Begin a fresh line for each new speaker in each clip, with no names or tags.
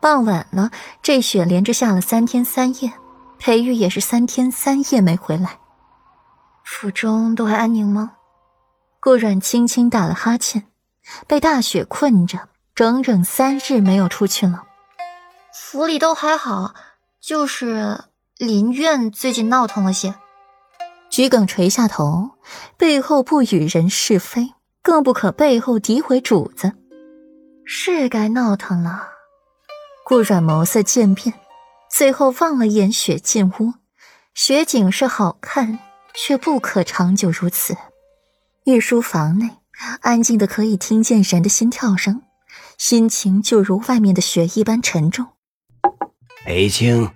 傍晚了，这雪连着下了三天三夜，裴玉也是三天三夜没回来。府中都还安宁吗？顾阮轻轻打了哈欠，被大雪困着，整整三日没有出去了。
府里都还好，就是林苑最近闹腾了些。
桔梗垂下头，背后不与人是非，更不可背后诋毁主子。是该闹腾了。顾阮眸色渐变，最后望了眼雪进屋。雪景是好看，却不可长久如此。御书房内安静的可以听见人的心跳声，心情就如外面的雪一般沉重。
裴青，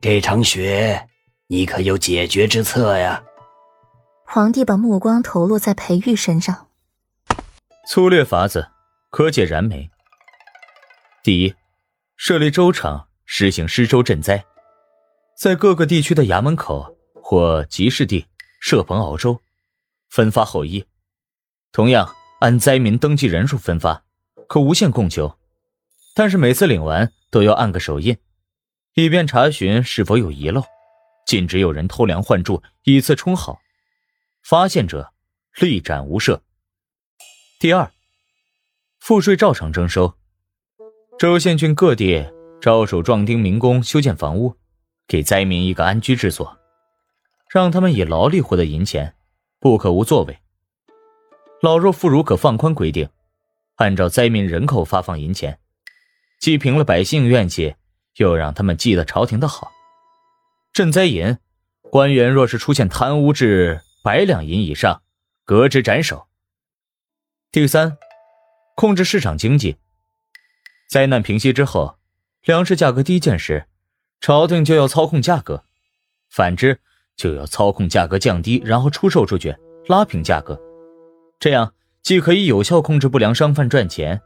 这场雪你可有解决之策呀？
皇帝把目光投落在裴玉身上。
粗略法子，可解燃眉。第一。设立州场，实行施粥赈灾，在各个地区的衙门口或集市地设棚熬粥，分发后衣。同样按灾民登记人数分发，可无限供求。但是每次领完都要按个手印，以便查询是否有遗漏。禁止有人偷梁换柱，以次充好。发现者立斩无赦。第二，赋税照常征收。州县郡各地招手壮丁民工修建房屋，给灾民一个安居之所，让他们以劳力获得银钱，不可无作为。老弱妇孺可放宽规定，按照灾民人口发放银钱，既平了百姓怨气，又让他们记得朝廷的好。赈灾银，官员若是出现贪污至百两银以上，革职斩首。第三，控制市场经济。灾难平息之后，粮食价格低贱时，朝廷就要操控价格；反之，就要操控价格降低，然后出售出去，拉平价格。这样既可以有效控制不良商贩赚钱，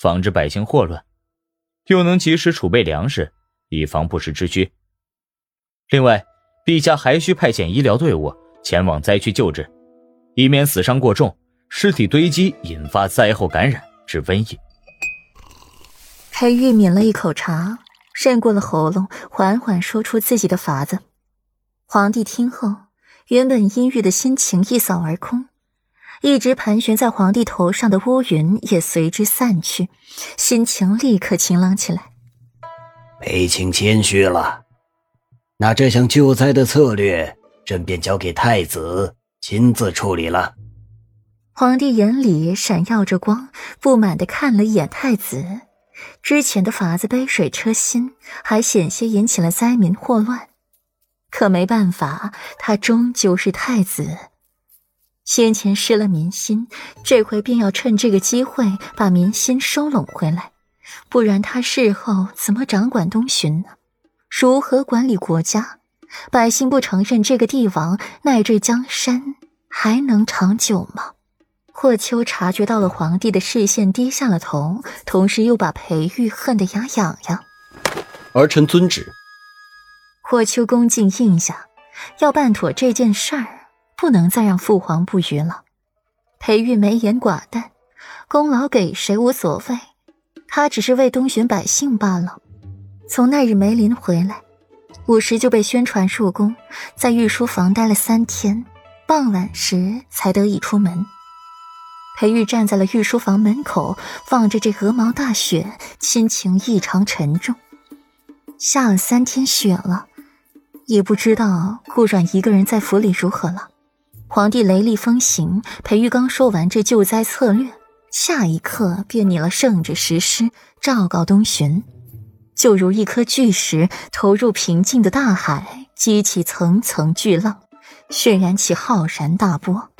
防止百姓祸乱，又能及时储备粮食，以防不时之需。另外，陛下还需派遣医疗队伍前往灾区救治，以免死伤过重，尸体堆积引发灾后感染致瘟疫。
裴玉抿了一口茶，渗过了喉咙，缓缓说出自己的法子。皇帝听后，原本阴郁的心情一扫而空，一直盘旋在皇帝头上的乌云也随之散去，心情立刻晴朗起来。
裴卿谦虚了，那这项救灾的策略，朕便交给太子亲自处理了。
皇帝眼里闪耀着光，不满的看了一眼太子。之前的法子杯水车薪，还险些引起了灾民祸乱，可没办法，他终究是太子。先前失了民心，这回便要趁这个机会把民心收拢回来，不然他事后怎么掌管东巡呢？如何管理国家？百姓不承认这个帝王，乃至江山，还能长久吗？霍秋察觉到了皇帝的视线，低下了头，同时又把裴玉恨得牙痒痒。
儿臣遵旨。
霍秋恭敬应下，要办妥这件事儿，不能再让父皇不愉了。裴玉眉眼寡淡，功劳给谁无所谓，他只是为东巡百姓罢了。从那日梅林回来，午时就被宣传入宫，在御书房待了三天，傍晚时才得以出门。裴玉站在了御书房门口，望着这鹅毛大雪，心情异常沉重。下了三天雪了，也不知道顾阮一个人在府里如何了。皇帝雷厉风行，裴玉刚说完这救灾策略，下一刻便拟了圣旨实施，昭告东巡，就如一颗巨石投入平静的大海，激起层层巨浪，渲染起浩然大波。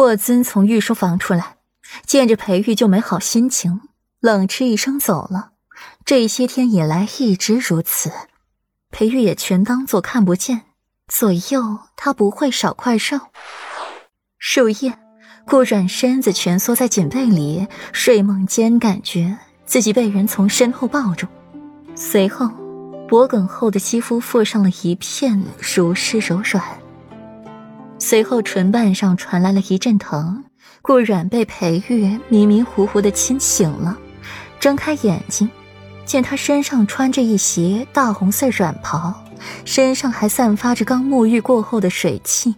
霍尊从御书房出来，见着裴玉就没好心情，冷嗤一声走了。这些天以来一直如此，裴玉也全当做看不见，左右他不会少块肉。入夜，顾软身子蜷缩在锦被里，睡梦间感觉自己被人从身后抱住，随后脖颈后的肌肤附上了一片如湿柔软。随后，唇瓣上传来了一阵疼，顾阮被裴玉迷迷糊糊的亲醒了，睁开眼睛，见他身上穿着一袭大红色软袍，身上还散发着刚沐浴过后的水汽，